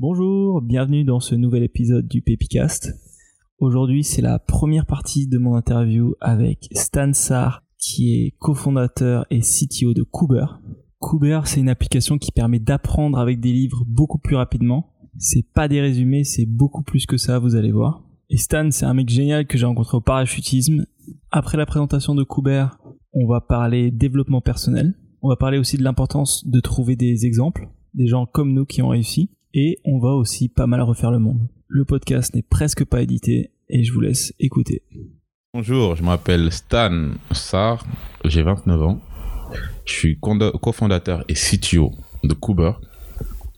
Bonjour, bienvenue dans ce nouvel épisode du Pepicast. Aujourd'hui, c'est la première partie de mon interview avec Stan Sarr, qui est cofondateur et CTO de Cooper. Cooper, c'est une application qui permet d'apprendre avec des livres beaucoup plus rapidement. C'est pas des résumés, c'est beaucoup plus que ça, vous allez voir. Et Stan, c'est un mec génial que j'ai rencontré au parachutisme. Après la présentation de Cooper, on va parler développement personnel. On va parler aussi de l'importance de trouver des exemples, des gens comme nous qui ont réussi. Et on va aussi pas mal refaire le monde. Le podcast n'est presque pas édité et je vous laisse écouter. Bonjour, je m'appelle Stan Sarr, j'ai 29 ans. Je suis cofondateur et CTO de Cooper.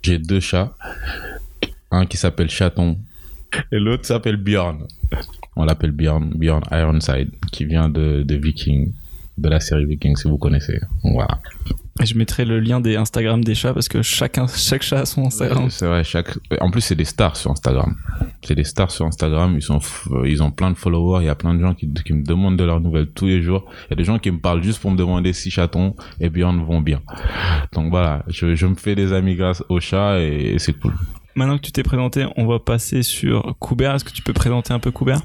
J'ai deux chats, un qui s'appelle Chaton et l'autre s'appelle Bjorn. On l'appelle Bjorn, Bjorn Ironside, qui vient de, de Viking, de la série Viking si vous connaissez. Voilà. Je mettrai le lien des Instagram des chats parce que chacun, chaque chat a son Instagram. C'est vrai, chaque. En plus, c'est des stars sur Instagram. C'est des stars sur Instagram. Ils ils ont plein de followers. Il y a plein de gens qui, me demandent de leurs nouvelles tous les jours. Il y a des gens qui me parlent juste pour me demander si chatons et Bjorn vont bien. Donc voilà, je, je me fais des amis grâce aux chats et c'est cool. Maintenant que tu t'es présenté, on va passer sur Kuber. Est-ce que tu peux présenter un peu Kuber?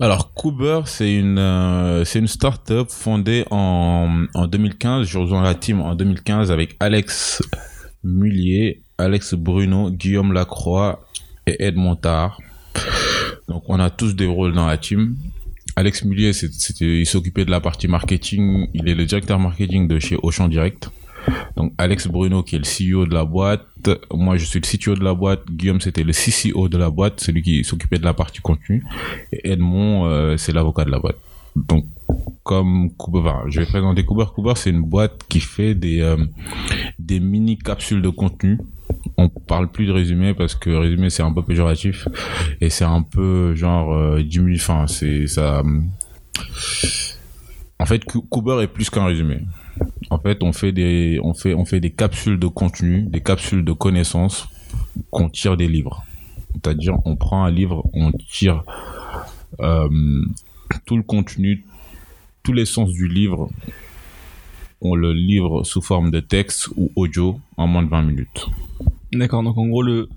Alors Kuber, c'est une euh, c'est une startup fondée en en 2015. Je rejoins la team en 2015 avec Alex Mullier, Alex Bruno, Guillaume Lacroix et Ed Montard. Donc on a tous des rôles dans la team. Alex Mullier, il s'occupait de la partie marketing. Il est le directeur marketing de chez Auchan Direct. Donc Alex Bruno qui est le CEO de la boîte, moi je suis le CTO de la boîte, Guillaume c'était le CCO de la boîte, celui qui s'occupait de la partie contenu, et Edmond euh, c'est l'avocat de la boîte. Donc comme Cooper, je vais présenter Cooper. Cooper c'est une boîte qui fait des euh, des mini capsules de contenu. On parle plus de résumé parce que résumé c'est un peu péjoratif et c'est un peu genre euh, ça. En fait, Cooper est plus qu'un résumé. En fait, on fait des, on fait, on fait des capsules de contenu, des capsules de connaissances qu'on tire des livres. C'est-à-dire, on prend un livre, on tire euh, tout le contenu, tous les sens du livre, on le livre sous forme de texte ou audio en moins de 20 minutes. D'accord, donc en gros, le,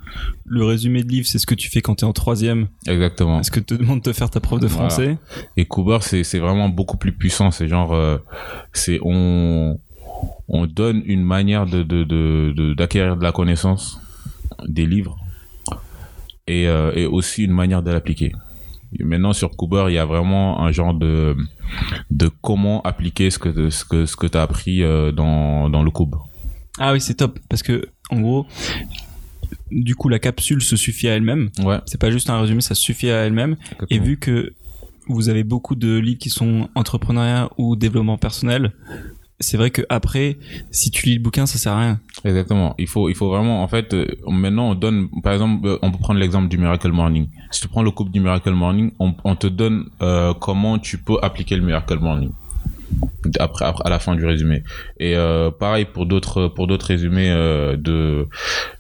le résumé de livre, c'est ce que tu fais quand tu es en troisième. Exactement. Est-ce que te demande de faire ta prof de français? Et Cooper, c'est vraiment beaucoup plus puissant. C'est genre, euh, c'est on, on donne une manière de d'acquérir de, de, la connaissance des livres et, euh, et aussi une manière de l'appliquer. Maintenant sur Cooper, il y a vraiment un genre de de comment appliquer ce que ce que ce que tu as appris euh, dans dans le Cooper. Ah oui, c'est top parce que en gros du coup la capsule se suffit à elle-même. Ouais. C'est pas juste un résumé, ça suffit à elle-même et vu que vous avez beaucoup de livres qui sont entrepreneuriat ou développement personnel, c'est vrai que après, si tu lis le bouquin, ça sert à rien. Exactement. Il faut, il faut vraiment, en fait, euh, maintenant on donne, par exemple, euh, on peut prendre l'exemple du Miracle Morning. Si tu prends le couple du Miracle Morning, on, on te donne euh, comment tu peux appliquer le Miracle Morning à la fin du résumé. Et euh, pareil pour d'autres pour d'autres résumés euh, de,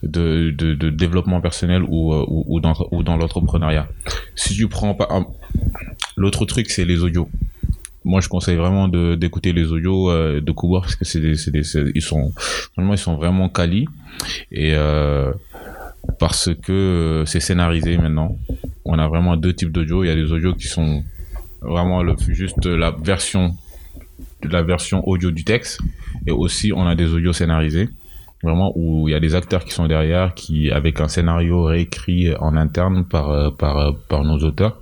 de, de développement personnel ou ou, ou dans ou dans l'entrepreneuriat. Si tu prends pas l'autre truc c'est les audios. Moi je conseille vraiment d'écouter les audios euh, de Kubar parce que c'est ils sont vraiment ils sont vraiment quali et euh, parce que euh, c'est scénarisé maintenant. On a vraiment deux types d'audio il y a des audios qui sont vraiment le juste la version la version audio du texte et aussi on a des audios scénarisés vraiment où il y a des acteurs qui sont derrière qui avec un scénario réécrit en interne par par par nos auteurs.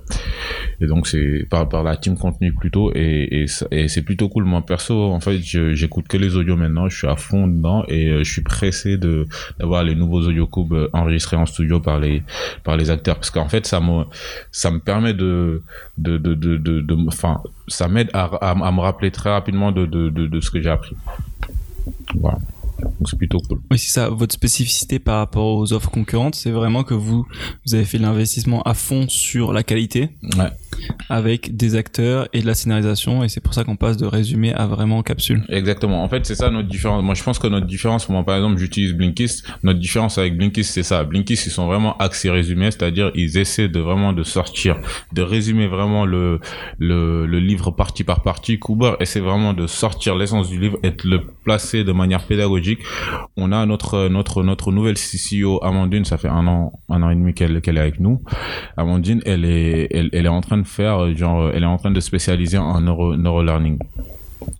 Et donc c'est par par la team contenu plutôt. Et et, c'est plutôt cool. Moi perso en fait j'écoute que les audios maintenant. Je suis à fond dedans. Et je suis pressé de d'avoir les nouveaux audio cubes enregistrés en studio par les par les acteurs. Parce qu'en fait ça me ça me permet de de de de enfin ça m'aide à, à, à me rappeler très rapidement de de de, de ce que j'ai appris. Voilà donc c'est plutôt cool. Oui, c'est ça. Votre spécificité par rapport aux offres concurrentes, c'est vraiment que vous, vous avez fait l'investissement à fond sur la qualité. Ouais. Avec des acteurs et de la scénarisation, et c'est pour ça qu'on passe de résumé à vraiment capsule. Exactement. En fait, c'est ça notre différence. Moi, je pense que notre différence, moi, par exemple, j'utilise Blinkist. Notre différence avec Blinkist, c'est ça. Blinkist, ils sont vraiment axés résumé, c'est-à-dire ils essaient de vraiment de sortir, de résumer vraiment le le, le livre partie par partie. Kuber essaie vraiment de sortir l'essence du livre et de le placer de manière pédagogique Belgique. On a notre notre notre nouvelle CCO Amandine, ça fait un an un an et demi qu'elle qu'elle est avec nous. Amandine, elle est elle, elle est en train de faire genre elle est en train de spécialiser en neuro neurolearning.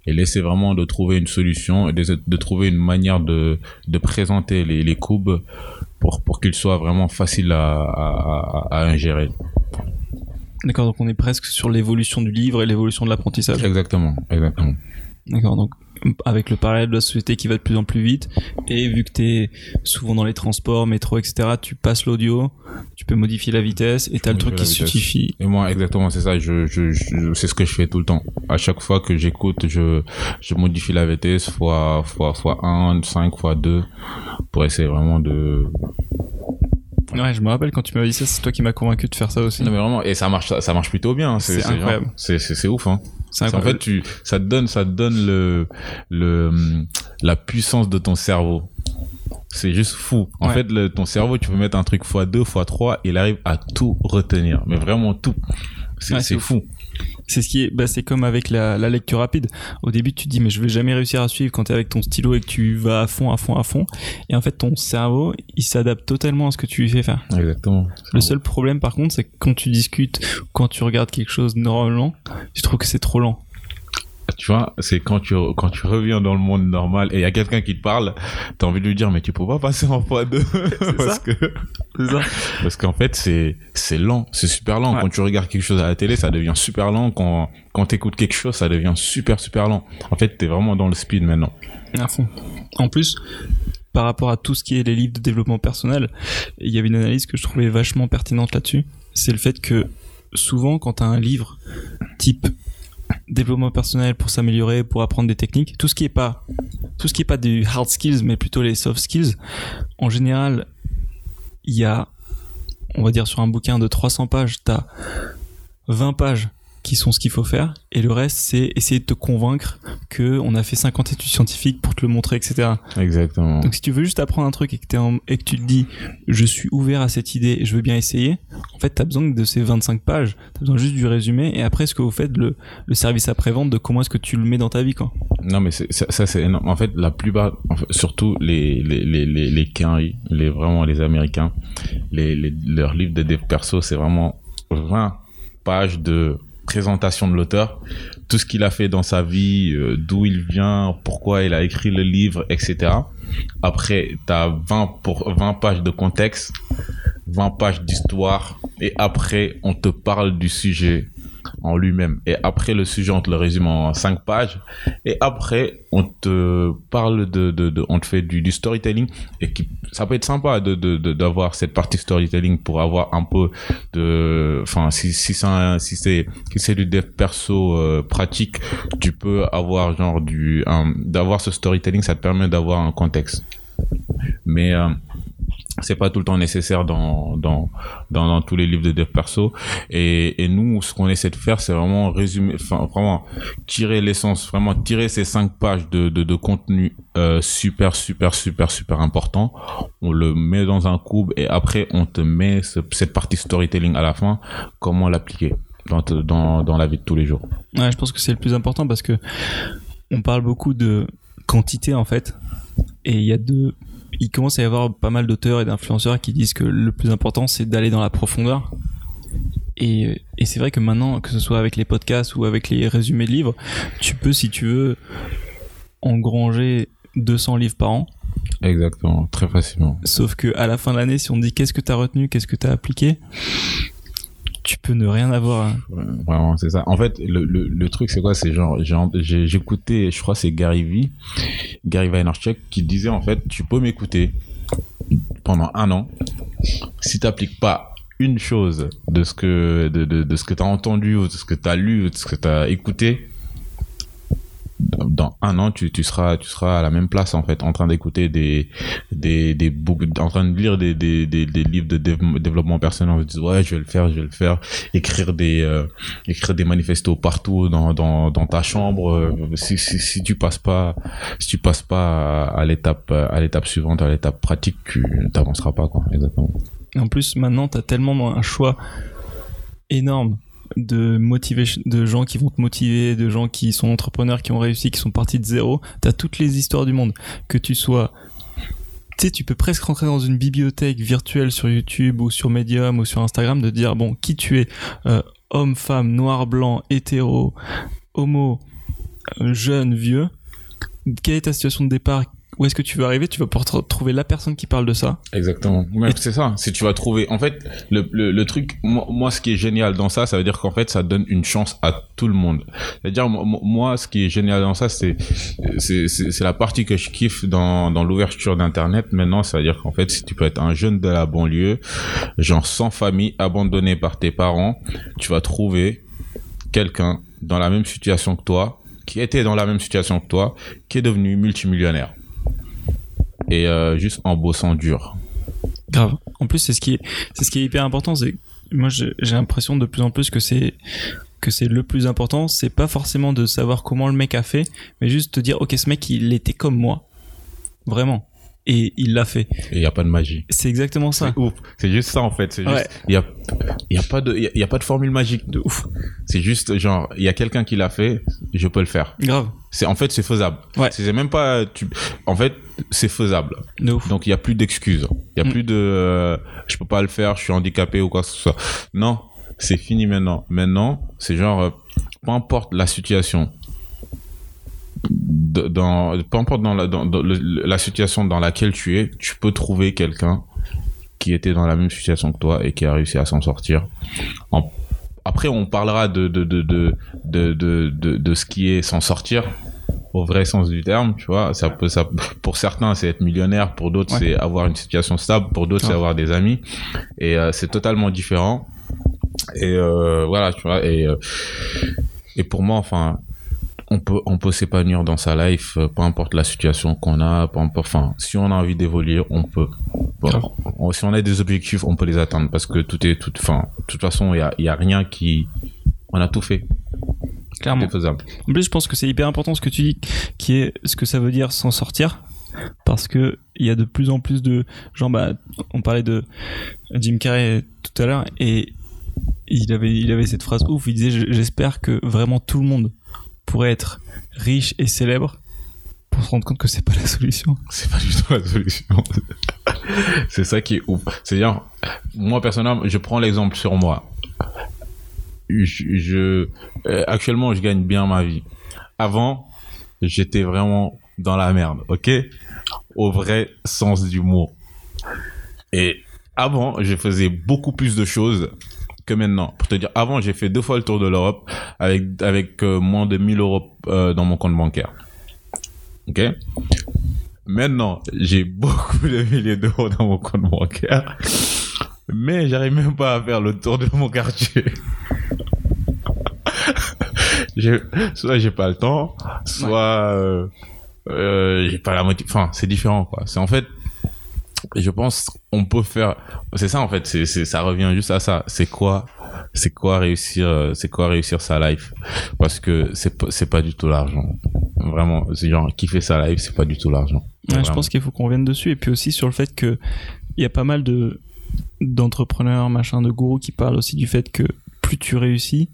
Et laisser vraiment de trouver une solution, de, de trouver une manière de, de présenter les, les cubes pour, pour qu'ils soient vraiment faciles à, à, à, ingérer. D'accord, donc on est presque sur l'évolution du livre et l'évolution de l'apprentissage. Exactement, exactement. D'accord, donc avec le parallèle de la société qui va de plus en plus vite et vu que tu es souvent dans les transports, métro, etc., tu passes l'audio, tu peux modifier la vitesse et tu as le truc qui se suffit. Et moi, exactement, c'est ça, je, je, je c'est ce que je fais tout le temps. À chaque fois que j'écoute, je, je modifie la vitesse fois, fois, fois 1, 5, fois 2 pour essayer vraiment de Ouais, je me rappelle quand tu m'avais dit ça, c'est toi qui m'as convaincu de faire ça aussi. Non mais vraiment, et ça marche, ça marche plutôt bien. C'est incroyable. C'est ouf, hein. En fait, tu, ça te donne, ça te donne le, le, la puissance de ton cerveau. C'est juste fou. En fait, le, ton cerveau, tu peux mettre un truc x2, x3, il arrive à tout retenir. Mais vraiment tout. C'est fou. C'est ce qui est, bah, c'est comme avec la, la, lecture rapide. Au début, tu te dis, mais je vais jamais réussir à suivre quand tu es avec ton stylo et que tu vas à fond, à fond, à fond. Et en fait, ton cerveau, il s'adapte totalement à ce que tu lui fais faire. Exactement. Le seul problème, par contre, c'est que quand tu discutes, quand tu regardes quelque chose normalement, tu trouves que c'est trop lent tu vois, c'est quand tu quand tu reviens dans le monde normal et il y a quelqu'un qui te parle, t'as envie de lui dire mais tu peux pas passer en x2 parce que ça. parce qu'en fait c'est c'est lent, c'est super lent quand tu regardes quelque chose à la télé, ça devient super lent quand quand t'écoutes quelque chose, ça devient super super lent. En fait, t'es vraiment dans le speed maintenant. À fond. En plus, par rapport à tout ce qui est les livres de développement personnel, il y avait une analyse que je trouvais vachement pertinente là-dessus, c'est le fait que souvent quand t'as un livre type développement personnel pour s'améliorer, pour apprendre des techniques, tout ce qui est pas tout pas du hard skills mais plutôt les soft skills, en général, il y a on va dire sur un bouquin de 300 pages, tu as 20 pages qui sont ce qu'il faut faire. Et le reste c'est essayer de te convaincre que on a fait 50 études scientifiques pour te le montrer etc exactement. Donc si tu veux juste apprendre un truc et que, et que tu te dis je suis ouvert à cette idée et je veux bien essayer en fait tu as besoin de ces 25 pages. Tu as besoin juste du résumé et après ce que vous faites le, le service après vente de comment est-ce que tu le mets dans ta vie quoi. Non mais ça, ça c'est énorme. En fait la plupart surtout les les les les les, les, les vraiment les américains les, les leurs livres de dev perso c'est vraiment 20 pages de présentation de l'auteur, tout ce qu'il a fait dans sa vie, euh, d'où il vient, pourquoi il a écrit le livre, etc. Après, tu as 20, pour, 20 pages de contexte, 20 pages d'histoire, et après, on te parle du sujet en lui-même. Et après, le sujet, on te le résume en cinq pages. Et après, on te parle de, de, on te fait du, storytelling. Et qui, ça peut être sympa de, d'avoir cette partie storytelling pour avoir un peu de, enfin, si, si c'est, si c'est du dev perso euh, pratique, tu peux avoir genre du, d'avoir ce storytelling, ça te permet d'avoir un contexte. Mais, euh, c'est pas tout le temps nécessaire dans dans dans, tous les livres de dev perso. Et, et nous ce qu'on essaie de faire c'est vraiment résumer enfin vraiment tirer l'essence vraiment tirer ces cinq pages de de, contenu euh, super super super super important. On le met dans un cube et après on te met cette partie storytelling à la fin. Comment l'appliquer dans, dans dans la vie de tous les jours? Je pense que c'est le plus important parce que on parle beaucoup de quantité en fait. Et il y a deux il commence à y avoir pas mal d'auteurs et d'influenceurs qui disent que le plus important c'est d'aller dans la profondeur. Et, et c'est vrai que maintenant, que ce soit avec les podcasts ou avec les résumés de livres, tu peux, si tu veux, engranger 200 livres par an. Exactement, très facilement. Sauf que à la fin de l'année, si on dit qu'est-ce que tu as retenu, qu'est-ce que tu as appliqué, tu ne rien avoir. Vraiment, c'est ça. En fait, le, le, le truc, c'est quoi? C'est genre, j'ai écouté, je crois, c'est Gary V, Gary Vaynerchuk, qui disait en fait, tu peux m'écouter pendant un an. Si t'appliques pas une chose de ce que de, de, de ce que t'as entendu ou de ce que t'as lu ou de ce que t'as écouté, dans un an, tu, tu seras, tu seras à la même place en fait, en train d'écouter des, des, des books, en train de lire des, des, des, livres de développement personnel. On se dit ouais, je vais le faire, je vais le faire. Écrire des, euh, écrire des manifestos partout dans, dans, dans ta chambre. Euh, si, si, si tu passes pas, si tu passes pas à, l'étape, à l'étape suivante, à l'étape pratique, tu t'avanceras pas quoi. Exactement. En plus, maintenant, t'as tellement un choix énorme de motivation, de gens qui vont te motiver, de gens qui sont entrepreneurs, qui ont réussi, qui sont partis de zéro. T'as toutes les histoires du monde. Que tu sois tu sais, tu peux presque rentrer dans une bibliothèque virtuelle sur YouTube ou sur Medium ou sur Instagram de dire bon qui tu es, euh, homme, femme, noir, blanc, hétéro, homo, euh, jeune, vieux. Quelle est ta situation de départ? Où est-ce que tu veux arriver, tu vas pouvoir trouver la personne qui parle de ça. Exactement. c'est ça. Si tu vas trouver, en fait, le, le, le truc, moi, moi, ce qui est génial dans ça, ça veut dire qu'en fait, ça donne une chance à tout le monde. C'est-à-dire, moi, ce qui est génial dans ça, c'est, c'est, c'est la partie que je kiffe dans, dans l'ouverture d'Internet. Maintenant, ça veut dire qu'en fait, si tu peux être un jeune de la banlieue, genre sans famille, abandonné par tes parents, tu vas trouver quelqu'un dans la même situation que toi, qui était dans la même situation que toi, qui est devenu multimillionnaire et euh, juste en bossant dur. Grave. En plus, c'est ce qui est, c'est ce qui est hyper important. C'est moi, j'ai l'impression de plus en plus que c'est que c'est le plus important. C'est pas forcément de savoir comment le mec a fait, mais juste te dire, ok, ce mec, il était comme moi, vraiment et il l'a fait. Et il n'y a pas de magie. C'est exactement ça. C'est juste ça en fait. C'est juste, il y a, y a pas de, il y, a pas de formule magique de ouf. C'est juste genre, il y a quelqu'un qui l'a fait, je peux le faire. Grave. C'est en fait c'est faisable. Ouais. C'est même pas, tu, en fait c'est faisable. De ouf. Donc il y a plus d'excuses. Il y a mm. plus de, euh, je peux pas le faire, je suis handicapé ou quoi que ce soit. Non, c'est fini maintenant. Maintenant, c'est genre, euh, peu importe la situation, dans, peu importe dans, la, dans, la situation dans laquelle tu es, tu peux trouver quelqu'un qui était dans la même situation que toi et qui a réussi à s'en sortir. après, on parlera de de, de, de, de, de, de, ce qui est s'en sortir au vrai sens du terme, tu vois. Ça peut, ça, pour certains, c'est être millionnaire, pour d'autres, c'est avoir une situation stable, pour d'autres, c'est avoir des amis. Et euh, c'est totalement différent. Et euh, voilà, tu vois. Et, euh, et pour moi, enfin, on peut on peut s'épanouir dans sa life peu importe la situation qu'on a peu importe enfin si on a envie d'évoluer on peut si on a des objectifs on peut les atteindre parce que tout est tout enfin de toute façon il y a, y a rien qui on a tout fait clairement faisable en plus je pense que c'est hyper important ce que tu dis qui est ce que ça veut dire s'en sortir parce que il y a de plus en plus de gens bah on parlait de Jim Carrey tout à l'heure et il avait il avait cette phrase ouf il disait j'espère que vraiment tout le monde pourrait être riche et célèbre pour se rendre compte que c'est pas la solution. C'est pas du tout la solution. c'est ça qui est ouf. C'est-à-dire, moi personnellement, je prends l'exemple sur moi. Je, euh, actuellement, je gagne bien ma vie. Avant, j'étais vraiment dans la merde, ok? Au vrai sens du mot. Et avant, je faisais beaucoup plus de choses que maintenant. Pour te dire, avant, j'ai fait deux fois le tour de l'Europe avec, avec euh, moins de 1000 euros euh, dans mon compte bancaire. Ok? Maintenant, j'ai beaucoup de milliers d'euros dans mon compte bancaire, mais j'arrive même pas à faire le tour de mon quartier. Soit j'ai pas le temps, soit euh, euh, j'ai pas la motivation. Enfin, c'est différent, quoi. C'est en fait, je pense on peut faire c'est ça en fait c'est ça revient juste à ça. C'est quoi c'est quoi réussir c'est quoi réussir sa life? Parce que c'est c'est pas du tout l'argent. Vraiment c'est genre qui fait sa life c'est pas du tout l'argent. Je pense qu'il faut qu'on revienne dessus. Et puis aussi sur le fait que il y a pas mal de d'entrepreneurs machin de gourous qui parlent aussi du fait que plus tu réussis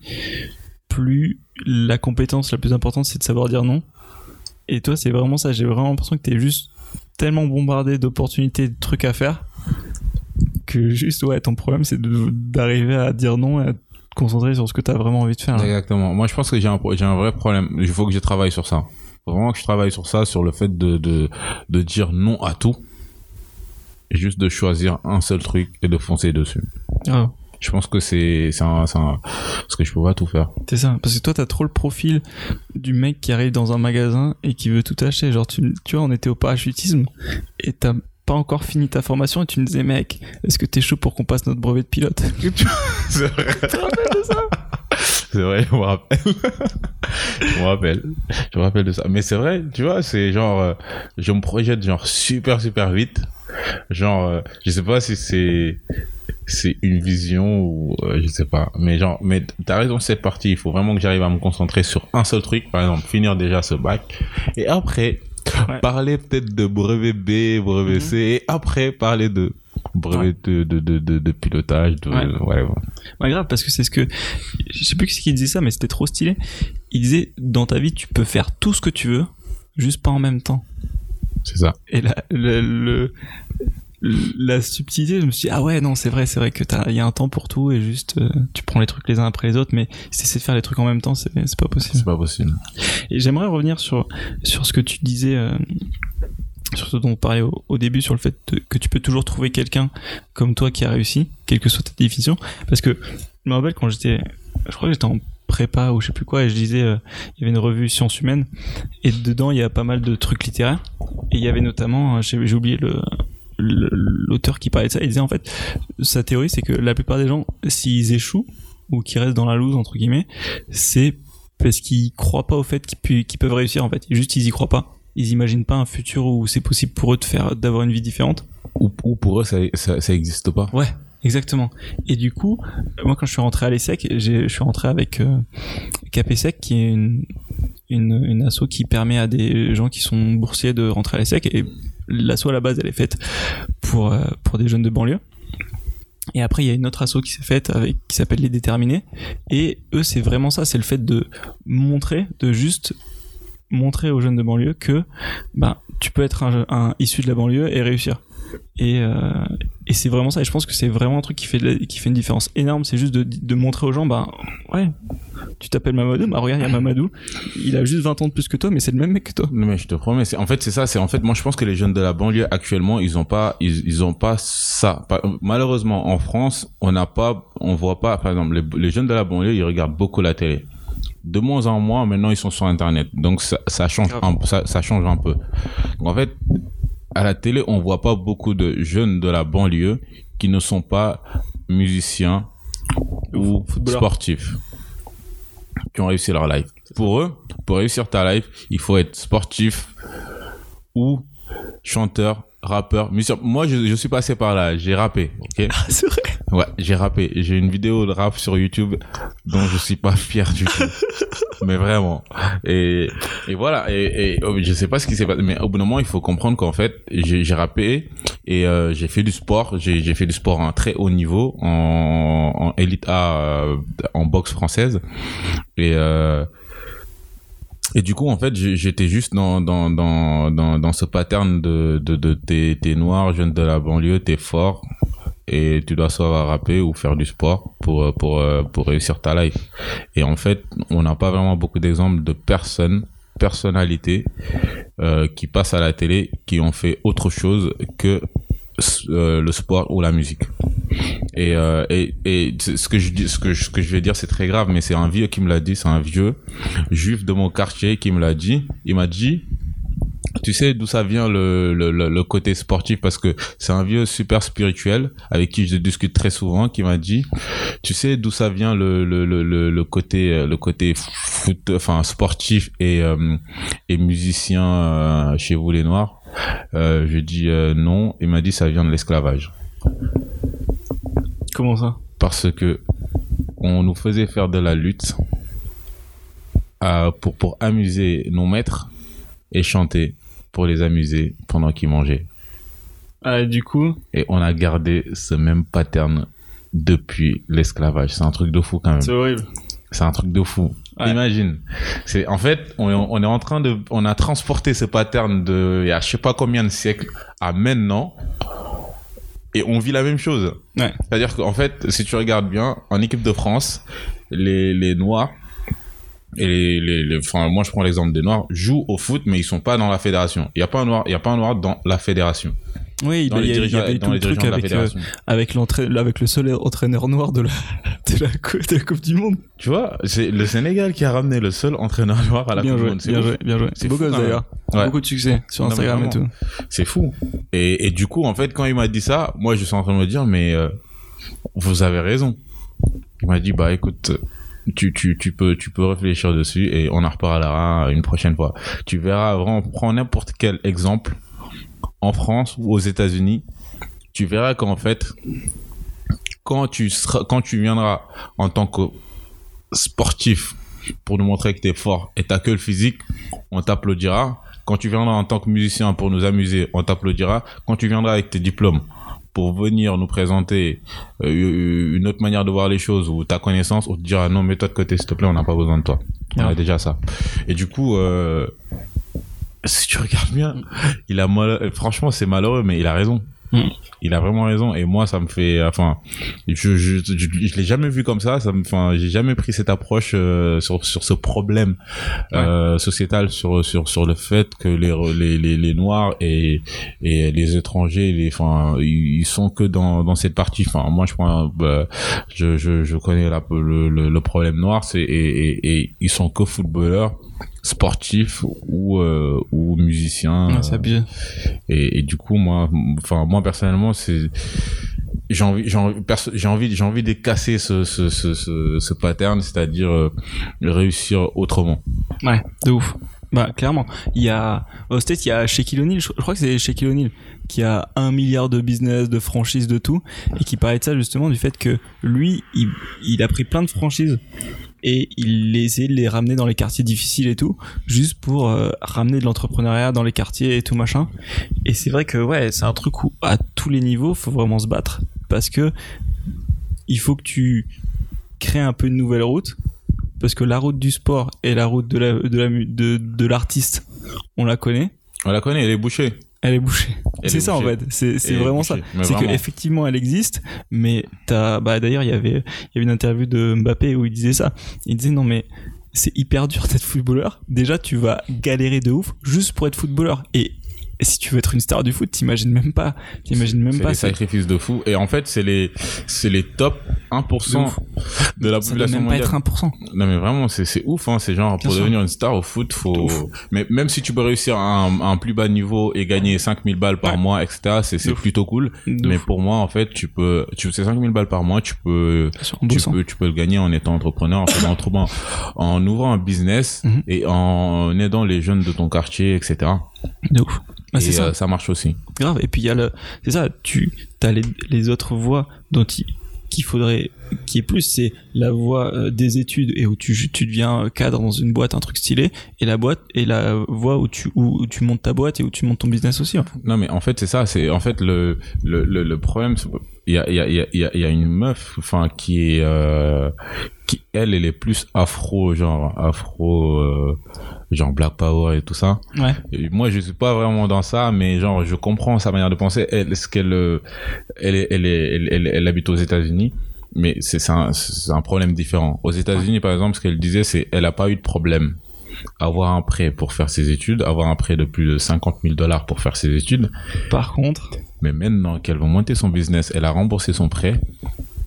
plus la compétence la plus importante c'est de savoir dire non et toi c'est vraiment ça j'ai vraiment l'impression que tu es juste tellement bombardé d'opportunités, de trucs à faire, que juste, ouais, ton problème, c'est d'arriver à dire non et à te concentrer sur ce que tu as vraiment envie de faire. Exactement. Moi, je pense que j'ai un, vrai problème. Il faut que je travaille sur ça. vraiment que je travaille sur ça, sur le fait de, de, de dire non à tout. Et juste de choisir un seul truc et de foncer dessus. Ah je pense que c'est c'est un, un, parce que je peux pas tout faire. C'est ça parce que toi t'as trop le profil du mec qui arrive dans un magasin et qui veut tout acheter. Genre tu, tu vois on était au parachutisme et t'as pas encore fini ta formation et tu me disais mec est-ce que t'es chaud pour qu'on passe notre brevet de pilote? C'est vrai. Tu te rappelles de ça? C'est vrai je me rappelle. Je me rappelle. Je me rappelle de ça. Mais c'est vrai tu vois c'est genre euh, je me projette genre super super vite. Genre euh, je sais pas si c'est c'est une vision ou euh, je sais pas. Mais genre mais t'as raison c'est parti. Il faut vraiment que j'arrive à me concentrer sur un seul truc. Par exemple finir déjà ce bac. Et après parler peut-être de brevet B brevet mhm. C. Et après parler de brevet de, de, de, de, pilotage de, ouais. Bah grave, parce que c'est ce que. Je sais plus qui qui disait ça, mais c'était trop stylé. Il disait dans ta vie, tu peux faire tout ce que tu veux, juste pas en même temps. C'est ça. Et la, le, le- la subtilité, je me suis dit, ah ouais, non, c'est vrai, c'est vrai que t'as, il y a un temps pour tout et juste, euh, tu prends les trucs les uns après les autres, mais si t'essaies de faire les trucs en même temps, c'est, c'est pas possible. C'est pas possible. Et j'aimerais revenir sur, sur ce que tu disais, euh, sur ce dont on parlait au, au début, sur le fait que tu peux toujours trouver quelqu'un comme toi qui a réussi, quelle que soit ta définition. Parce que je me rappelle quand j'étais, je crois que j'étais en prépa ou je sais plus quoi, et je disais, euh, il y avait une revue Sciences Humaines, et dedans il y a pas mal de trucs littéraires. Et il y avait notamment, euh, j'ai oublié le l'auteur qui parlait de ça, il disait en fait, sa théorie c'est que la plupart des gens, s'ils échouent, ou qu'ils restent dans la loose, entre guillemets, c'est parce qu'ils croient pas au fait qu'ils qu'ils peuvent réussir en fait. Juste ils y croient pas. Ils imaginent pas un futur où c'est possible pour eux de faire d'avoir une vie différente. Ou, ou pour eux, ça, ça, ça existe pas. Ouais, exactement. Et du coup, moi quand je suis rentré à l'ESSEC, je suis rentré avec euh, qui est une une, une asso qui permet à des gens qui sont boursiers de rentrer à l'ESSEC et l'asso à la base elle est faite pour euh, pour des jeunes de banlieue. Et après, il y a une autre asso qui s'est faite avec, qui s'appelle Les Déterminés. Et eux, c'est vraiment ça, c'est le fait de montrer, de juste montrer aux jeunes de banlieue que, ben, tu peux être un, issu de la banlieue et réussir. Et, euh, et c'est vraiment ça. Et je pense que c'est vraiment un truc qui fait, qui fait une différence énorme. C'est juste de, de montrer aux gens, bah, ouais, tu t'appelles Mamadou, bah regarde, il y a Mamadou. Il a juste 20 ans de plus que toi, mais c'est le même mec que toi. Mais je te promets, en fait, c'est ça, c'est, en fait, moi, je pense que les jeunes de la banlieue, actuellement, ils ont pas, ils, ils ont pas ça. Malheureusement, en France, on n'a pas, on voit pas, par exemple, les jeunes de la banlieue, ils regardent beaucoup la télé. De moins en moins, maintenant, ils sont sur Internet. Donc, ça, ça change un, ça, ça change un peu. En fait, à la télé, on voit pas beaucoup de jeunes de la banlieue qui ne sont pas musiciens ou sportifs qui ont réussi leur life. Pour eux, pour réussir ta life, il faut être sportif ou chanteur, rappeur, musicien. Moi, je, je suis passé par là, j'ai rappé, ok? C'est vrai. Ouais, j'ai rappé. J'ai une vidéo de rap sur YouTube dont je suis pas fier du tout. mais vraiment. Et, et voilà. Et, et oh, je sais pas ce qui s'est passé. Mais au bout d'un moment, il faut comprendre qu'en fait, j'ai rappé et euh, j'ai fait du sport. J'ai fait du sport à un très haut niveau en, en élite A, euh, en boxe française. Et, euh, et du coup, en fait, j'étais juste dans, dans, dans, dans, dans ce pattern de, de, de t'es, t'es noir, jeune de la banlieue, t'es fort, et tu dois savoir rapper ou faire du sport pour, euh, pour, euh, pour réussir ta life. Et en fait, on n'a pas vraiment beaucoup d'exemples de personnes, personnalités, euh, qui passent à la télé, qui ont fait autre chose que le sport ou la musique. Et, et, et ce que je dis, ce que ce que je vais dire, c'est très grave, mais c'est un vieux qui me l'a dit, c'est un vieux juif de mon quartier qui me l'a dit. Il m'a dit, tu sais d'où ça vient le, le, le, le côté sportif? Parce que c'est un vieux super spirituel avec qui je discute très souvent qui m'a dit tu sais d'où ça vient le, le, le, le, le côté euh, le côté foot enfin sportif et euh, et musicien euh, chez vous les noirs? Euh, je dis non. Il m'a dit ça vient de l'esclavage. Comment ça? Parce que on nous faisait faire de la lutte pour pour amuser nos maîtres et chanter pour les amuser pendant qu'ils mangeaient. ah, Du coup, Et on a gardé ce même pattern depuis l'esclavage. C'est un truc de fou quand même. c'est horrible. C'est un truc de fou. Ouais. Imagine. C'est en fait, on est, on est en train de, on a transporté ce pattern de, il y a je sais pas combien de siècles à maintenant, et on vit la même chose. Ouais. C'est-à-dire qu'en fait, si tu regardes bien, en équipe de France, les, les Noirs et les, les, les- enfin, moi je prends l'exemple des Noirs jouent au foot, mais ils sont pas dans la fédération. Il y a pas un Noir, il y a pas un Noir dans la fédération. Oui, il Dans y, y avait dans tout les le truc avec, euh, fédération. avec, le seul entraîneur noir de la, de la, coupe, de la Coupe du Monde. Tu vois, c'est le Sénégal qui a ramené le seul entraîneur noir à la bien Coupe du Monde. Bien joué, bien joué. C'est beau gosse d'ailleurs. Ouais. Beaucoup de succès sur Non, Instagram et tout. C'est fou. Et, et du coup, en fait, quand il m'a dit ça, moi, je suis en train de me dire, mais euh, vous avez raison. Il m'a dit, bah écoute, tu, tu, tu, peux, tu réfléchir dessus et on en reparlera une prochaine fois. Tu verras, vraiment, prends n'importe quel exemple en France ou aux États-Unis. Tu verras qu'en fait, quand tu, seras, quand tu viendras en tant que sportif pour nous montrer que tu es fort et t'as que physique, on t'applaudira. Quand tu viendras en tant que musicien pour nous amuser, on t'applaudira. Quand tu viendras avec tes diplômes pour venir nous présenter euh, une autre manière de voir les choses ou ta connaissance ou te dire ah non mets-toi de côté s'il te plaît on n'a pas besoin de toi. On a déjà ça. Et du coup euh, si tu regardes bien il a mal... franchement c'est malheureux mais il a raison Mm. il a vraiment raison. Et moi ça me fait enfin je je je, je l'ai jamais vu comme ça. Ça me enfin j'ai jamais pris cette approche euh, sur sur ce problème euh, sociétal sur sur sur le fait que les les les, les noirs et et les étrangers les enfin ils sont que dans dans cette partie. Enfin moi je prends bah, je je je connais la, le, le le problème noir c'est et, et et ils sont que footballeurs sportifs ou euh, ou musiciens Ouais, abusé. et, et du coup moi enfin moi personnellement c'est j'ai envie j'ai envie j'ai envie j'ai envie de casser ce ce ce ce, ce pattern c'est-à-dire euh, réussir autrement Ouais, de ouf. Bah, clairement. Il y a, au States, il y a Shaquille O'Neal, je je crois que c'est Shaquille O'Neal, qui a un milliard de business, de franchises, de tout, et qui parlait de ça justement, du fait que lui, il, il a pris plein de franchises, et il les essayait de les ramener dans les quartiers difficiles et tout, juste pour euh, ramener de l'entrepreneuriat dans les quartiers et tout machin. Et c'est vrai que, ouais, c'est un truc où, à tous les niveaux, faut vraiment se battre. Parce que, il faut que tu crées un peu une nouvelle route, parce que la route du sport et la route de, de l'artiste on la connaît on la connaît elle est bouchée elle est bouchée. C'est est ça en fait. C'est c'est vraiment bouchée. ça c'est que effectivement elle existe mais t'as bah d'ailleurs il y avait il y avait une interview de Mbappé où il disait ça. Il disait non mais c'est hyper dur d'être footballeur. Déjà tu vas galérer de ouf juste pour être footballeur. Et, si tu veux être une star du foot t'imagines même pas. T'imagines même c'est pas des c'est- sacrifices de fou. Et en fait c'est les c'est les top 1% ouf. de la ça doit population même pas mondiale. être 1% Non mais vraiment c'est c'est ouf hein. C'est genre Bien pour sûr. devenir une star au foot faut mais même si tu peux réussir à un, à un plus bas niveau et gagner 5000 balles par Ouais. mois etc c'est plutôt cool. De mais pour moi en fait tu peux tu c'est 5000 balles par mois tu peux tu peux tu peux le gagner en étant entrepreneur en autrement. En ouvrant un business Mhm. et en aidant les jeunes de ton quartier etc de ouf. Bah, et c'est ça. euh, ça marche aussi. Grave. Et puis il y a le c'est ça tu as les, les autres voies dont il qu'il faudrait qui est plus c'est la voie euh, des études et où tu tu deviens euh, cadre dans une boîte un truc stylé et la boîte et la voie où tu où, tu montes ta boîte et où tu montes ton business aussi. Non, mais en fait, c'est ça. C'est en fait le le le, problème. Il y a y a y a y a- une meuf, enfin, qui est euh, qui elle, elle est plus afro, genre afro, genre Black Power et tout ça. ouais Et moi, je suis pas vraiment dans ça, mais genre, je comprends sa manière de penser. Elle, ce qu'elle, euh, elle, est- elle, est- elle, elle, elle habite aux États-Unis, mais c'est un, un problème différent. Aux États-Unis, par exemple, ce qu'elle disait, c'est, elle a pas eu de problème. Avoir un prêt pour faire ses études, avoir un prêt de plus de 50 000 dollars pour faire ses études, par contre mais maintenant qu'elle veut monter son business, elle a remboursé son prêt,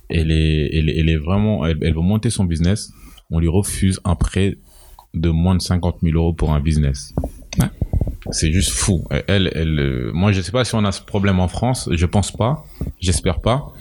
elle est, elle, elle est vraiment, elle, elle veut monter son business, on lui refuse un prêt de moins de 50 000 euros pour un business. Ouais. C'est juste fou. Elle, elle, euh, moi, je sais pas si on a ce problème en France. Je pense pas. J'espère pas.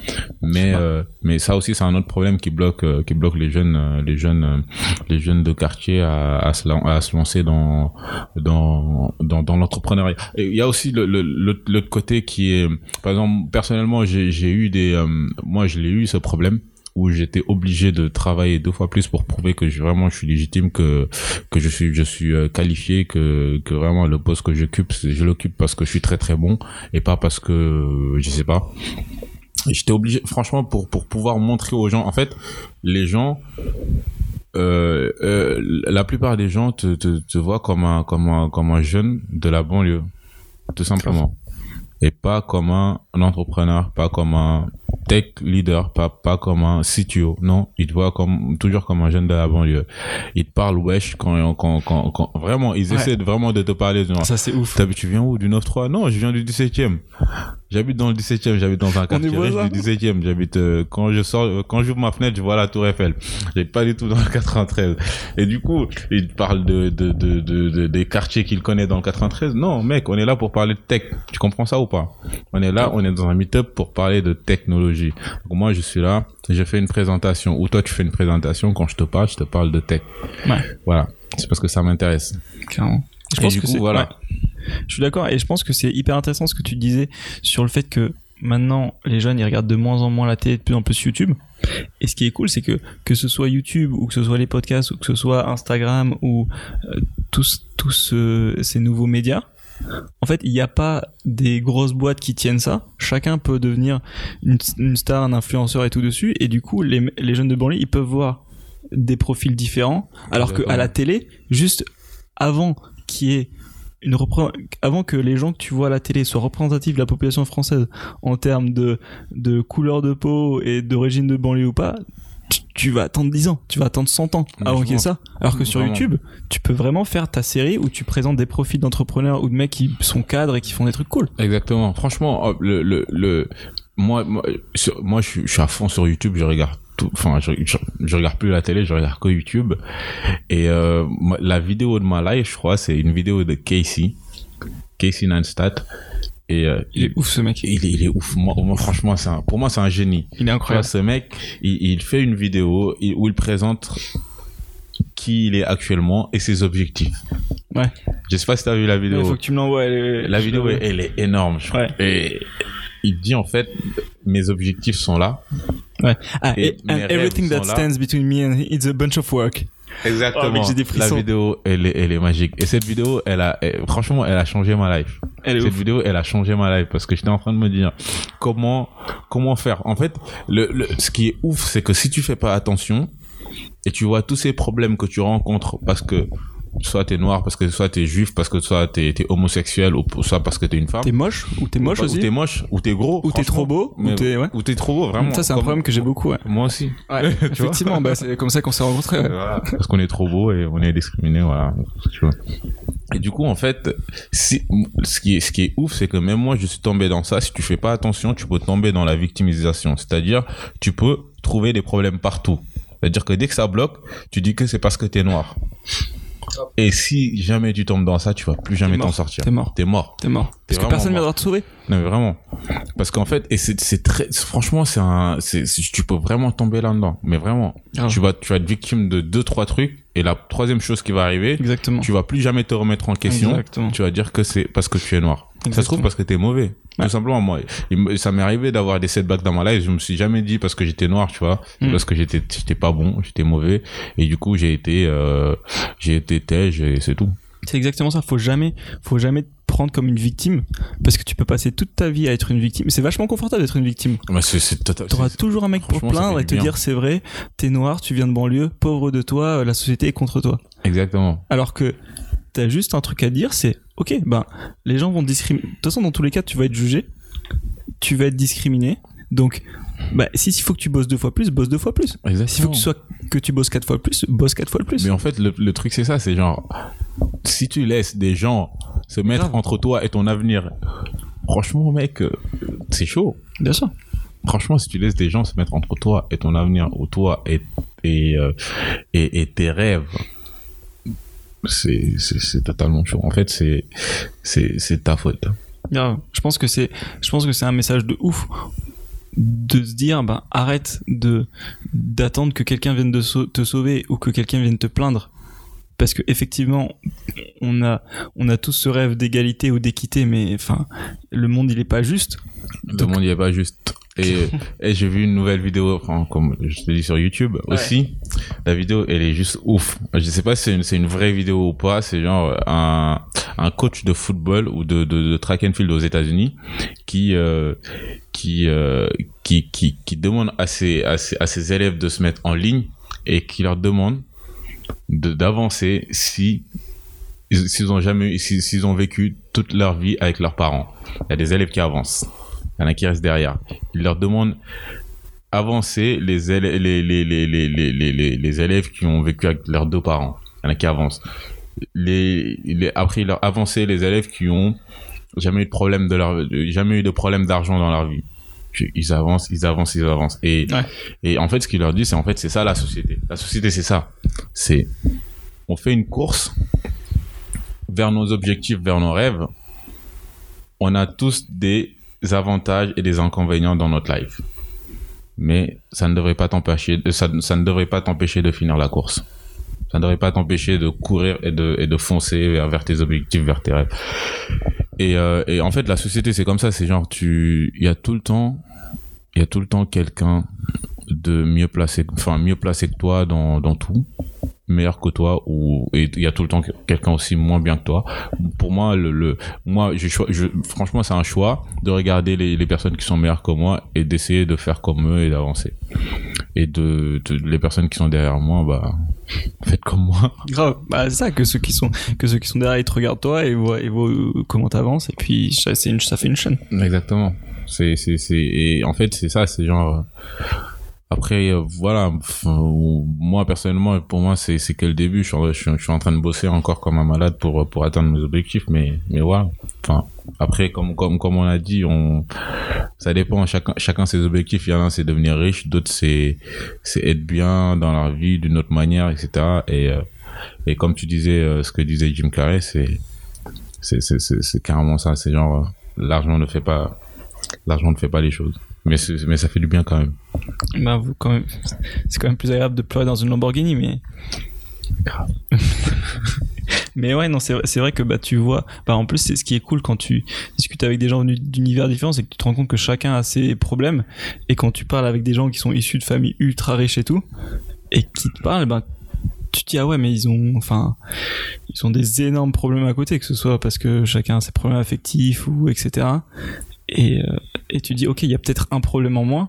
Mais, pas. euh, mais ça aussi, c'est un autre problème qui bloque, euh, qui bloque les jeunes, euh, les jeunes, les jeunes de quartier à, à, se, lan- à se lancer dans, dans, dans, dans l'entrepreneuriat. Il y a aussi le, le, l'autre côté qui est, par exemple, personnellement, j'ai, j'ai eu des, moi, je l'ai eu ce problème où j'étais obligé de travailler deux fois plus pour prouver que je, vraiment je suis légitime que que je suis je suis euh, qualifié que que vraiment le poste que j'occupe je l'occupe parce que je suis très très bon et pas parce que je sais pas. J'étais obligé franchement pour pour pouvoir montrer aux gens en fait les gens euh, euh, la plupart des gens te, te, te voient comme un comme un comme un jeune de la banlieue tout simplement. Et pas comme un entrepreneur pas comme un tech leader pas pas comme un CTO non ils te voient comme toujours comme un jeune de la banlieue ils te parlent wesh quand quand quand, quand vraiment ils Ouais. essaient vraiment de te parler de ça c'est ouf T'as- tu viens où du 9-3 Non, je viens du 17e. J'habite dans le 17e, j'habite dans un quartier riche du 17e. J'habite euh, quand je sors euh, quand j'ouvre ma fenêtre, je vois la Tour Eiffel. J'habite pas du tout dans le 93. Et du coup, il parle de de de, de, de- des quartiers qu'il connaît dans le 93. Non, mec, on est là pour parler de tech. Tu comprends ça ou pas? On est là, on est dans un meet-up pour parler de technologie. Donc moi, je suis là, je fais une présentation ou toi tu fais une présentation quand je te parle, je te parle de tech. Ouais. Voilà. C'est parce que ça m'intéresse. clairement je Et pense du que coup, c'est voilà. ouais. je suis d'accord et je pense que c'est hyper intéressant ce que tu disais sur le fait que maintenant les jeunes ils regardent de moins en moins la télé de plus en plus YouTube et ce qui est cool c'est que que ce soit YouTube ou que ce soit les podcasts ou que ce soit Instagram ou euh, tous tous euh, ces nouveaux médias en fait, il n'y a pas des grosses boîtes qui tiennent ça. Chacun peut devenir une, une star, un influenceur et tout dessus. Et du coup, les, les jeunes de banlieue, ils peuvent voir des profils différents. Alors qu'à la télé, juste avant qu'il y ait une repré- avant que les gens que tu vois à la télé soient représentatifs de la population française en termes de, de couleur de peau et d'origine de banlieue ou pas, tu, tu vas attendre 10 ans, tu vas attendre 100 ans Mais avant qu'il y ait ça. Alors que sur Vraiment. YouTube, tu peux vraiment faire ta série où tu présentes des profils d'entrepreneurs ou de mecs qui sont cadres et qui font des trucs cool. Exactement. Franchement, euh, le, le, le, moi, moi, sur- moi, je suis, je suis à fond sur YouTube. Je regarde tout. Enfin, je, je, je regarde plus la télé. Je regarde que YouTube. Et euh, la vidéo de ma live, je crois, c'est une vidéo de Casey, Casey Neistat. Et euh, Il est ouf ce mec. il, est, il est ouf. Moi, moi, franchement, c'est pour moi, c'est un génie. Il est incroyable. ce mec, il, il fait une vidéo où il présente qui il est actuellement et ses objectifs. Ouais. Je sais pas si t'as vu la vidéo. Il faut que tu me l'envoies. est- La je vidéo, elle est énorme, je crois. Ouais. Et il dit en fait, mes objectifs sont là. Ah, et et- and everything that là. stands between me and it's a bunch of work. Exactement. Oh, des la vidéo, elle est, elle est magique. Et cette vidéo, elle a, elle- franchement, elle a changé ma life. Elle Cette ouf. vidéo, elle a changé ma life parce que j'étais en train de me dire comment, comment faire? En fait, le, le, ce qui est ouf, c'est que si tu fais pas attention et tu vois tous ces problèmes que tu rencontres parce que soit t'es noir, parce que soit t'es juif, parce que soit t'es, t'es homosexuel ou soit parce que t'es une femme. T'es moche ou t'es moche ou, aussi Ou t'es moche, ou t'es gros. Ou t'es trop beau ou t'es ouais. Ou t'es trop beau, vraiment. Ça c'est un Comme- problème que j'ai beaucoup. Ouais. Moi aussi. Ouais, effectivement, bah, c'est comme ça qu'on s'est rencontrés. ouais. Voilà. Parce qu'on est trop beau et on est discriminé, voilà. Tu vois. Et du coup, en fait, si, ce qui est, ce qui est ouf, c'est que même moi, je suis tombé dans ça. Si tu fais pas attention, tu peux tomber dans la victimisation. C'est-à-dire, tu peux trouver des problèmes partout. C'est-à-dire que dès que ça bloque, tu dis que c'est parce que t'es noir. Et si jamais tu tombes dans ça, tu vas plus jamais t'en sortir. T'es mort. T'es mort. T'es mort. Parce que personne ne viendra te sauver. Non, mais vraiment. Parce qu'en fait, et c'est, c'est très, franchement, c'est un, c'est, tu peux vraiment tomber là-dedans. Mais vraiment. Tu vas, tu vas être victime de deux, trois trucs. Et la troisième chose qui va arriver, Exactement. tu vas plus jamais te remettre en question. Exactement. Tu vas dire que c'est parce que tu es noir. Ça se trouve parce que t'es mauvais. Ouais. Tout simplement, moi, ça m'est arrivé d'avoir des setbacks dans ma life. Je me suis jamais dit parce que j'étais noir, tu vois. Mm. Parce que j'étais, j'étais pas bon, j'étais mauvais. Et du coup, j'ai été, euh, j'ai été tège et c'est tout. C'est exactement ça. Faut jamais, faut jamais te prendre comme une victime parce que tu peux passer toute ta vie à être une victime. C'est vachement confortable d'être une victime. Mais c'est, c'est total. T'auras toujours un mec pour plaindre et te bien. dire c'est vrai, t'es noir, tu viens de banlieue, pauvre de toi, la société est contre toi. Exactement. Alors que t'as juste un truc à dire, c'est ok, ben les gens vont discriminer. De toute façon, dans tous les cas, tu vas être jugé, tu vas être discriminé. Donc, bah, si il faut que tu bosses deux fois plus, bosse deux fois plus. Exactement. S'il faut que tu sois que tu bosses quatre fois plus, bosse quatre fois le plus. Mais en fait, le, le truc, c'est ça, c'est genre, si tu laisses des gens se mettre Grave. entre toi et ton avenir, franchement, mec, euh, c'est chaud. Bien sûr. Franchement, si tu laisses des gens se mettre entre toi et ton avenir, ou toi et, et, euh, et, et tes rêves, c'est, totalement chaud. En fait, c'est, c'est, c'est ta faute. Je pense que c'est, je pense que c'est un message de ouf de se dire, ben arrête de d'attendre que quelqu'un vienne de sau- te sauver ou que quelqu'un vienne te plaindre, parce que effectivement, on a on a tous ce rêve d'égalité ou d'équité, mais enfin, le monde il est pas juste. Le Donc- monde n'y est pas juste. Et, et j'ai vu une nouvelle vidéo, enfin, comme je te dis sur YouTube aussi. La vidéo, elle est juste ouf. Je sais pas si c'est une, c'est une vraie vidéo ou pas. C'est genre un, un coach de football ou de, de, de track and field aux États-Unis qui, euh, qui, euh, qui, qui, qui demande à ses, à, ses, à ses élèves de se mettre en ligne et qui leur demande de, d'avancer si, s'ils ont jamais, si- s'ils ont vécu toute leur vie avec leurs parents. Il y a des élèves qui avancent. Il y en a qui restent derrière. Il leur demande avancer les élèves, les, les, les, les, élèves qui ont vécu avec leurs deux parents. Il y en a qui avancent. Les, les, après, il leur avancer les élèves qui ont jamais eu de problème de leur, jamais eu de problème d'argent dans leur vie. Ils avancent, ils avancent, ils avancent. Et, Ouais. et en fait, ce qu'il leur dit, c'est en fait, c'est ça la société. La société, c'est ça. C'est, on fait une course vers nos objectifs, vers nos rêves. On a tous des avantages et des inconvénients dans notre life. Mais ça ne devrait pas t'empêcher, de- ça, ne devrait pas t'empêcher de finir la course. Ça ne devrait pas t'empêcher de courir et de, et de foncer vers, vers tes objectifs, vers tes rêves. Et, euh, et en fait, la société, c'est comme ça. C'est genre, tu, il y a tout le temps, il y a tout le temps quelqu'un de mieux placé, enfin, mieux placé que toi dans, dans tout. Meilleur que toi ou et il y a tout le temps quelqu'un aussi moins bien que toi. Pour moi, le, le moi, je, je, franchement, c'est un choix de regarder les, les personnes qui sont meilleures que moi et d'essayer de faire comme eux et d'avancer. Et de, de, les personnes qui sont derrière moi, bah faites comme moi. Grave, bah c'est ça que ceux qui sont que ceux qui sont derrière ils te regardent toi et voient, et voient comment t'avances et puis ça, une, ça fait une chaîne. Exactement. C'est c'est c'est et en fait c'est ça, c'est genre après, euh, voilà, moi personnellement, pour moi, c'est que le début. Je suis, je, suis, en train de bosser encore comme un malade pour pour atteindre mes objectifs, mais mais voilà. Enfin, après, comme comme comme on a dit, on ça dépend. Chacun chacun ses objectifs. Il y en a c'est devenir riche, d'autres c'est être bien dans la vie d'une autre manière, etc. Et euh, et comme tu disais, euh, ce que disait Jim Carrey, c'est carrément ça. C'est genre l'argent ne fait pas l'argent ne fait pas les choses mais mais ça fait du bien quand même. Bah, vous, quand même, c'est quand même plus agréable de pleurer dans une Lamborghini, mais. mais ouais, non, c'est vrai que bah, tu vois. Bah, en plus, c'est ce qui est cool quand tu discutes avec des gens d'univers différents, c'est que tu te rends compte que chacun a ses problèmes. Et quand tu parles avec des gens qui sont issus de familles ultra riches et tout, et qui te parlent, ben tu te dis ah ouais mais ils ont enfin ils ont des énormes problèmes à côté que ce soit parce que chacun a ses problèmes affectifs ou etc et, euh, et tu dis ok il y a peut-être un problème en moins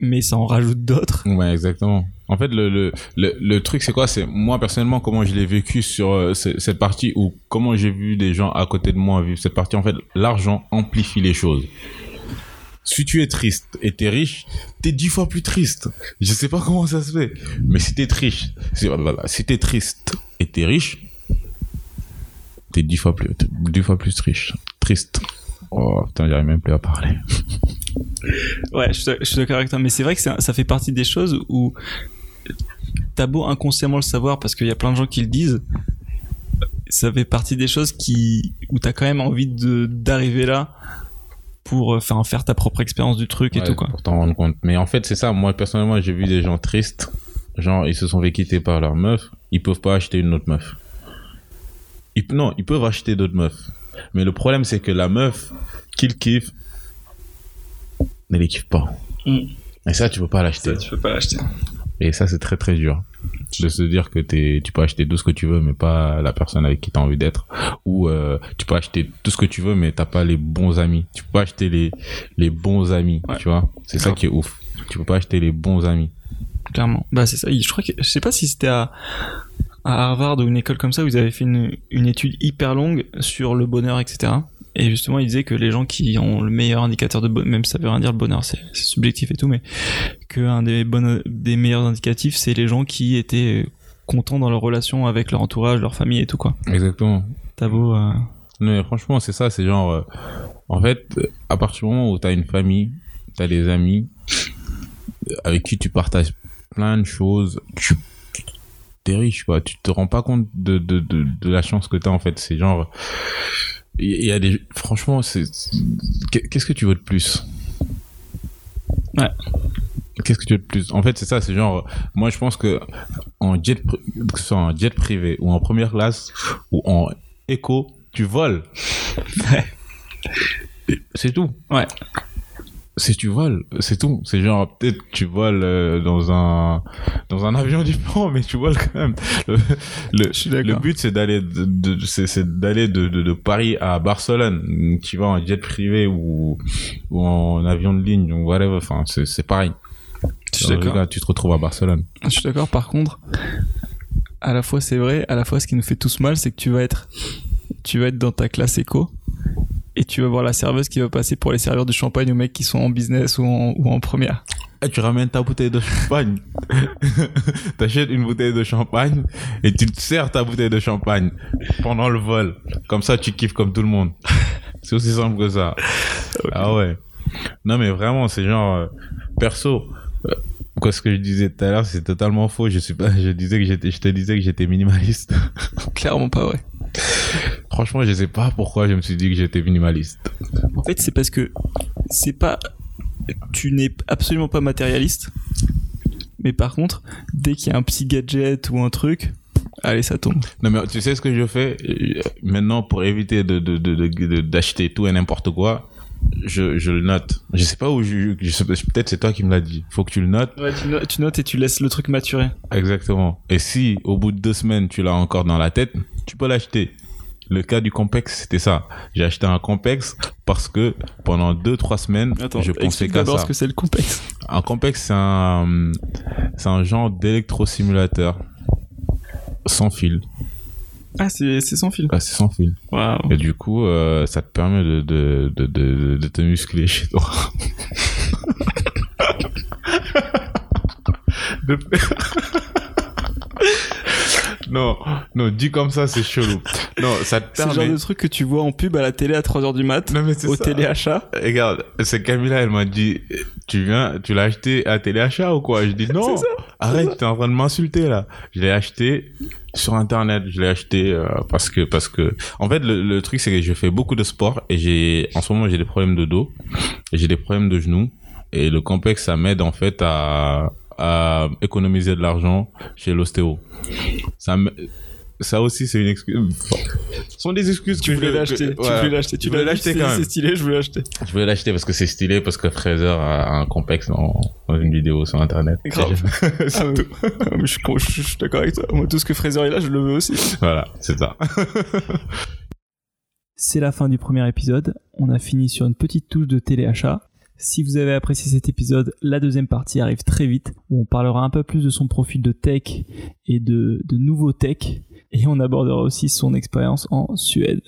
mais ça en rajoute d'autres ouais exactement en fait le le le, truc c'est quoi? C'est moi personnellement comment je l'ai vécu sur euh, cette partie ou comment j'ai vu des gens à côté de moi vivre cette partie en fait l'argent amplifie les choses si tu es triste et t'es riche, t'es dix fois plus triste. Je sais pas comment ça se fait. Mais si t'es triste, si, si t'es triste et t'es riche, t'es dix fois plus, dix fois plus riche. Triste. Oh putain, j'arrive même plus à parler. ouais, je, suis d'accord avec toi, mais c'est vrai que ça fait partie des choses où t'as beau inconsciemment le savoir parce qu'il y a plein de gens qui le disent, ça fait partie des choses qui où t'as quand même envie de d'arriver là pour euh, faire, faire ta propre expérience du truc et tout quoi. Pour t'en rendre compte. Mais en fait, c'est ça. Moi personnellement, j'ai vu des gens tristes. Genre, ils se sont fait quitter par leur meuf. Ils peuvent pas acheter une autre meuf. Ils, non, ils peuvent acheter d'autres meufs. Mais le problème, c'est que la meuf qu'il kiffe ne les kiffe pas. Mm. Et ça, tu peux pas l'acheter. tu peux pas l'acheter. Et ça, c'est très très dur. De se dire que tu peux acheter tout ce que tu veux, mais pas la personne avec qui tu as envie d'être. Ou euh, tu peux acheter tout ce que tu veux, mais t'as pas les bons amis. Tu peux pas acheter les, les bons amis, tu vois. C'est ça qui est ouf. Tu peux pas acheter les bons amis. Clairement. Bah, c'est ça. Je crois que, je sais pas si c'était à, à Harvard ou une école comme ça, vous avez fait une, une étude hyper longue sur le bonheur, etc. Et justement, il disait que les gens qui ont le meilleur indicateur de bonheur, même ça veut rien dire le bonheur, c'est subjectif et tout, mais qu'un des, des meilleurs indicatifs, c'est les gens qui étaient contents dans leur relation avec leur entourage, leur famille et tout, quoi. Exactement. T'as beau. Euh... Mais franchement, c'est ça, c'est genre. Euh, en fait, à partir du moment où t'as une famille, t'as des amis avec qui tu partages plein de choses, tu t'es riche, quoi. Tu te rends pas compte de, de, de, de la chance que t'as, en fait. C'est genre, il y a des, franchement, c'est, qu'est-ce que tu veux de plus? Ouais. Qu'est-ce que tu veux de plus? En fait, c'est ça, c'est genre, moi je pense que en jet, que ce soit en jet privé ou en première classe ou en éco, tu voles. c'est tout. Ouais si tu voles, c'est tout. C'est genre peut-être tu voles euh, dans un dans un avion différent, mais tu voles quand même. Le, le, le but c'est d'aller de, de c'est d'aller de, de, de, Paris à Barcelone. Tu vas en jet privé ou ou en avion de ligne ou whatever. Enfin c'est c'est pareil. tu te retrouves à Barcelone. Je suis d'accord. Par contre, à la fois c'est vrai, à la fois ce qui nous fait tous mal, c'est que tu vas être tu vas être dans ta classe éco et tu vas voir la serveuse qui va passer pour les serveurs de champagne aux mecs qui sont en business ou en, ou en première. Et tu ramènes ta bouteille de champagne. T'achètes une bouteille de champagne et tu te sers ta bouteille de champagne pendant le vol. Comme ça, tu kiffes comme tout le monde. C'est aussi simple que ça. Ah ouais. Non, mais vraiment, c'est genre, euh, perso, euh, quoi ce que je disais tout à l'heure, c'est totalement faux. Je suis pas, je disais que j'étais, je te disais que j'étais minimaliste. Clairement pas vrai. Franchement, je sais pas pourquoi je me suis dit que j'étais minimaliste. En fait, c'est parce que c'est pas, tu n'es absolument pas matérialiste. Mais par contre, dès qu'il y a un petit gadget ou un truc, allez, ça tombe. Non, mais tu sais ce que je fais? Maintenant pour éviter de, d'acheter tout et n'importe quoi. je, je le note. Je sais pas où je, peut-être c'est toi qui me l'as dit. Faut que tu le notes. Ouais, tu, no- tu notes et tu laisses le truc maturer. Exactement. Et si au bout de deux semaines tu l'as encore dans la tête, tu peux l'acheter. Le cas du Compex, c'était ça. J'ai acheté un Compex parce que pendant deux trois semaines, Attends, je pensais qu'à d'abord ça. ce que c'est le complexe. Un Compex, c'est un, c'est un genre d'électrosimulateur sans fil. Ah, c'est c'est sans fil. Ah, c'est sans fil. Waouh. Et du coup, euh, ça te permet de, de, de, de, de te muscler chez toi. De- non, non, dit comme ça, c'est chelou. Non, ça te C'est le genre permet. de truc que tu vois en pub à la télé à 3h du mat, Non, mais c'est au ça. téléachat. Regarde, c'est Camilla, elle m'a dit, tu viens, tu l'as acheté à téléachat ou quoi? Je dis non. Ça, Arrête, t'es en train de m'insulter là. Je l'ai acheté sur internet. Je l'ai acheté euh, parce que parce que en fait le, le truc c'est que je fais beaucoup de sport et j'ai en ce moment j'ai des problèmes de dos et j'ai des problèmes de genoux et le complexe ça m'aide en fait à à économiser de l'argent chez l'ostéo. Ça me- ça aussi c'est une excuse. Enfin, ce sont des excuses Tu que voulais je- l'acheter, que- tu ouais. voulais l'acheter, tu voulais l'acheter quand même. C'est stylé, je voulais l'acheter. Je voulais l'acheter parce que c'est stylé parce que Fraser a un complexe dans, dans une vidéo sur internet. Grave. C'est Ah, tout. Ah, mais je- je suis d'accord avec toi. Moi, tout ce que Fraser est là, je le veux aussi. Voilà, c'est ça. C'est la fin du premier épisode. On a fini sur une petite touche de téléachat. Si vous avez apprécié cet épisode, la deuxième partie arrive très vite, où on parlera un peu plus de son profil de tech et de, de nouveau tech, et on abordera aussi son expérience en Suède.